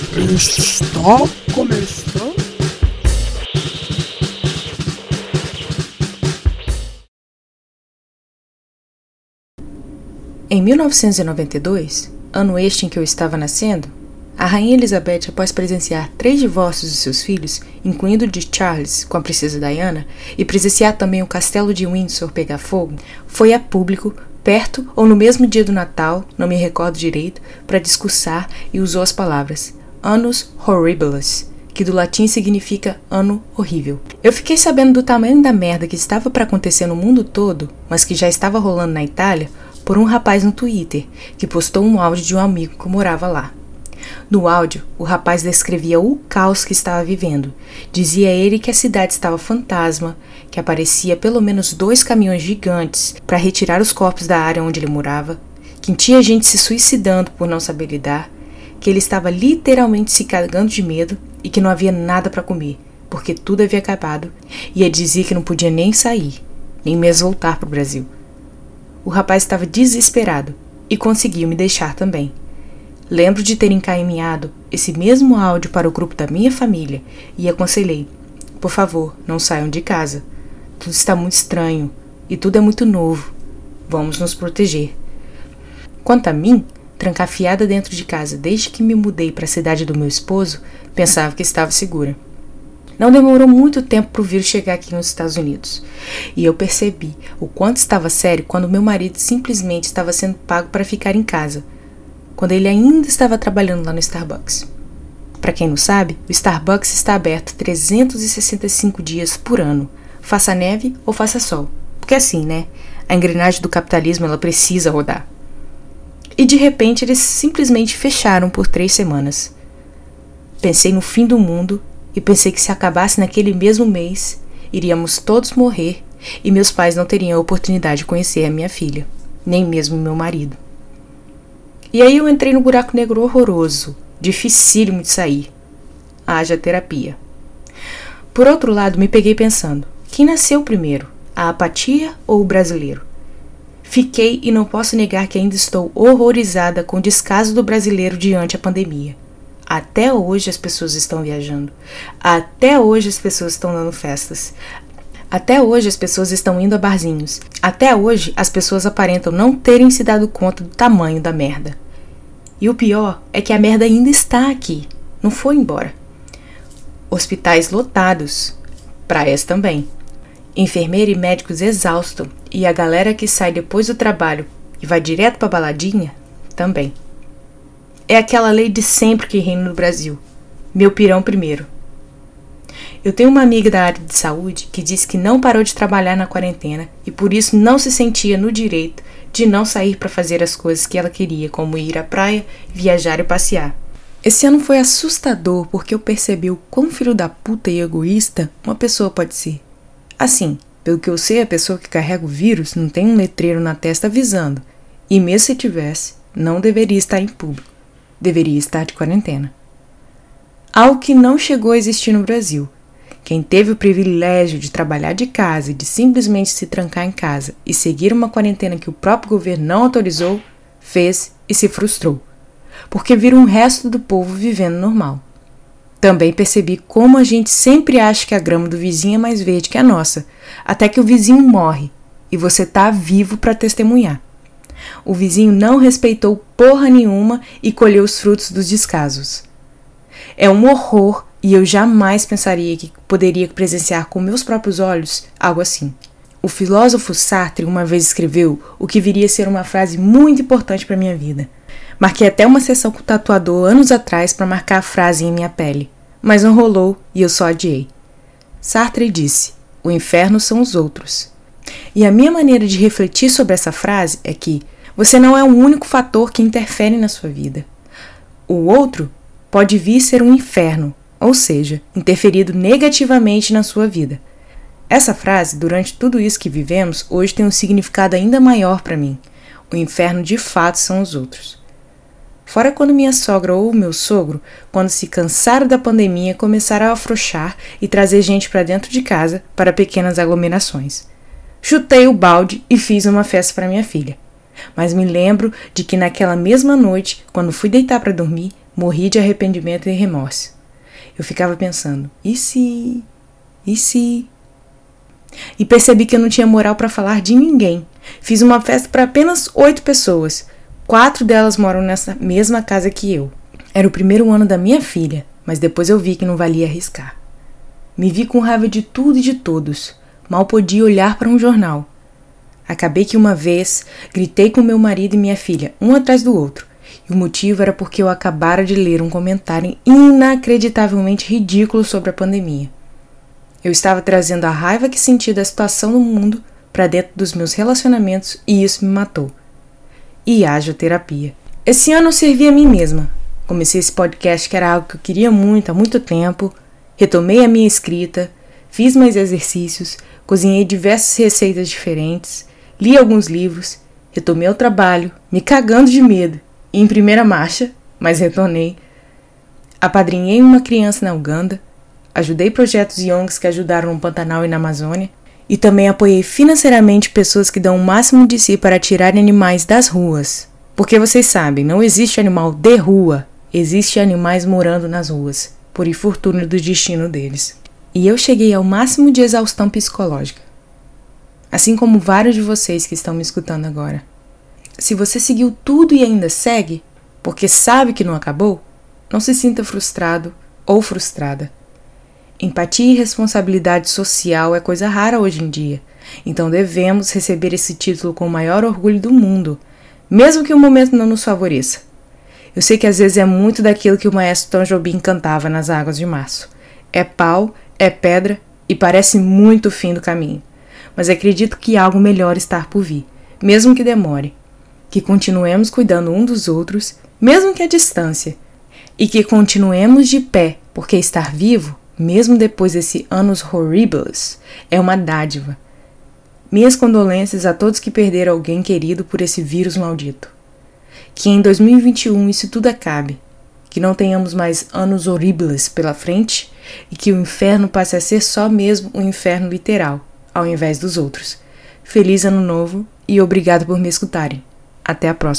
Está começando. Em 1992, ano este em que eu estava nascendo, a Rainha Elizabeth, após presenciar três divórcios de seus filhos, incluindo o de Charles com a princesa Diana, e presenciar também o castelo de Windsor pegar fogo, foi a público, perto ou no mesmo dia do Natal, não me recordo direito, para discursar e usou as palavras Annus Horribilis, que do latim significa ano horrível. Eu fiquei sabendo do tamanho da merda que estava para acontecer no mundo todo, mas que já estava rolando na Itália, por um rapaz no Twitter que postou um áudio de um amigo que morava lá. No áudio, o rapaz descrevia o caos que estava vivendo. Dizia ele que a cidade estava fantasma, que aparecia pelo menos dois caminhões gigantes para retirar os corpos da área onde ele morava, que tinha gente se suicidando por não saber lidar, que ele estava literalmente se cagando de medo e que não havia nada para comer, porque tudo havia acabado, e ele dizia que não podia nem sair, nem mesmo voltar para o Brasil. O rapaz estava desesperado e conseguiu me deixar também. Lembro de ter encaminhado esse mesmo áudio para o grupo da minha família e aconselhei: por favor, não saiam de casa. Tudo está muito estranho e tudo é muito novo. Vamos nos proteger. Quanto a mim, trancafiada dentro de casa desde que me mudei para a cidade do meu esposo, pensava que estava segura. Não demorou muito tempo para o vírus chegar aqui nos Estados Unidos. E eu percebi o quanto estava sério quando meu marido simplesmente estava sendo pago para ficar em casa quando ele ainda estava trabalhando lá no Starbucks. Para quem não sabe, o Starbucks está aberto 365 dias por ano, faça neve ou faça sol. Porque assim, né? A engrenagem do capitalismo ela precisa rodar. E de repente eles simplesmente fecharam por três semanas. Pensei no fim do mundo e pensei que se acabasse naquele mesmo mês, iríamos todos morrer e meus pais não teriam a oportunidade de conhecer a minha filha, nem mesmo meu marido. E aí eu entrei no buraco negro horroroso, dificílimo de sair. Haja terapia. Por outro lado, me peguei pensando: quem nasceu primeiro, a apatia ou o brasileiro? Fiquei e não posso negar que ainda estou horrorizada com o descaso do brasileiro diante a pandemia. Até hoje as pessoas estão viajando. Até hoje as pessoas estão dando festas. Até hoje as pessoas estão indo a barzinhos. Até hoje as pessoas aparentam não terem se dado conta do tamanho da merda. E o pior é que a merda ainda está aqui, não foi embora. Hospitais lotados, praias também. Enfermeira e médicos exaustos e a galera que sai depois do trabalho e vai direto pra baladinha também. É aquela lei de sempre que reina no Brasil. Meu pirão primeiro. Eu tenho uma amiga da área de saúde que disse que não parou de trabalhar na quarentena e por isso não se sentia no direito de não sair para fazer as coisas que ela queria, como ir à praia, viajar e passear. Esse ano foi assustador porque eu percebi o quão filho da puta e egoísta uma pessoa pode ser. Assim, pelo que eu sei, a pessoa que carrega o vírus não tem um letreiro na testa avisando, e mesmo se tivesse, não deveria estar em público, deveria estar de quarentena. Algo que não chegou a existir no Brasil, quem teve o privilégio de trabalhar de casa e de simplesmente se trancar em casa e seguir uma quarentena que o próprio governo não autorizou, fez e se frustrou, porque viram um resto do povo vivendo normal. Também percebi como a gente sempre acha que a grama do vizinho é mais verde que a nossa, até que o vizinho morre e você tá vivo para testemunhar. O vizinho não respeitou porra nenhuma e colheu os frutos dos descasos. É um horror e eu jamais pensaria que poderia presenciar com meus próprios olhos algo assim. O filósofo Sartre uma vez escreveu o que viria a ser uma frase muito importante para minha vida. Marquei até uma sessão com o tatuador anos atrás para marcar a frase em minha pele, mas não rolou e eu só adiei. Sartre disse: O inferno são os outros. E a minha maneira de refletir sobre essa frase é que você não é o único fator que interfere na sua vida. O outro pode vir ser um inferno, ou seja, interferido negativamente na sua vida. Essa frase, durante tudo isso que vivemos, hoje tem um significado ainda maior para mim. O inferno de fato são os outros. Fora quando minha sogra ou meu sogro, quando se cansaram da pandemia, começaram a afrouxar e trazer gente para dentro de casa para pequenas aglomerações. Chutei o balde e fiz uma festa para minha filha. Mas me lembro de que naquela mesma noite, quando fui deitar para dormir, Morri de arrependimento e remorso. Eu ficava pensando: e se? E se? E percebi que eu não tinha moral para falar de ninguém. Fiz uma festa para apenas oito pessoas. Quatro delas moram nessa mesma casa que eu. Era o primeiro ano da minha filha, mas depois eu vi que não valia arriscar. Me vi com raiva de tudo e de todos. Mal podia olhar para um jornal. Acabei que uma vez gritei com meu marido e minha filha, um atrás do outro. E o motivo era porque eu acabara de ler um comentário inacreditavelmente ridículo sobre a pandemia. Eu estava trazendo a raiva que senti da situação no mundo para dentro dos meus relacionamentos e isso me matou. E haja terapia. Esse ano eu servi a mim mesma. Comecei esse podcast que era algo que eu queria muito há muito tempo, retomei a minha escrita, fiz mais exercícios, cozinhei diversas receitas diferentes, li alguns livros, retomei o trabalho, me cagando de medo, e em primeira marcha, mas retornei. Apadrinhei uma criança na Uganda, Ajudei projetos Youngs que ajudaram no Pantanal e na Amazônia. E também apoiei financeiramente pessoas que dão o máximo de si para tirar animais das ruas. Porque vocês sabem, não existe animal de rua, existe animais morando nas ruas, por infortúnio do destino deles. E eu cheguei ao máximo de exaustão psicológica. Assim como vários de vocês que estão me escutando agora. Se você seguiu tudo e ainda segue, porque sabe que não acabou, não se sinta frustrado ou frustrada. Empatia e responsabilidade social é coisa rara hoje em dia, então devemos receber esse título com o maior orgulho do mundo, mesmo que o momento não nos favoreça. Eu sei que às vezes é muito daquilo que o maestro Tom Jobim cantava nas águas de março. É pau, é pedra e parece muito o fim do caminho. Mas acredito que algo melhor está por vir, mesmo que demore. Que continuemos cuidando um dos outros, mesmo que à distância. E que continuemos de pé, porque estar vivo mesmo depois desse anos horribles, é uma dádiva. Minhas condolências a todos que perderam alguém querido por esse vírus maldito. Que em 2021 isso tudo acabe, que não tenhamos mais anos horribles pela frente e que o inferno passe a ser só mesmo um inferno literal, ao invés dos outros. Feliz Ano Novo e obrigado por me escutarem. Até a próxima.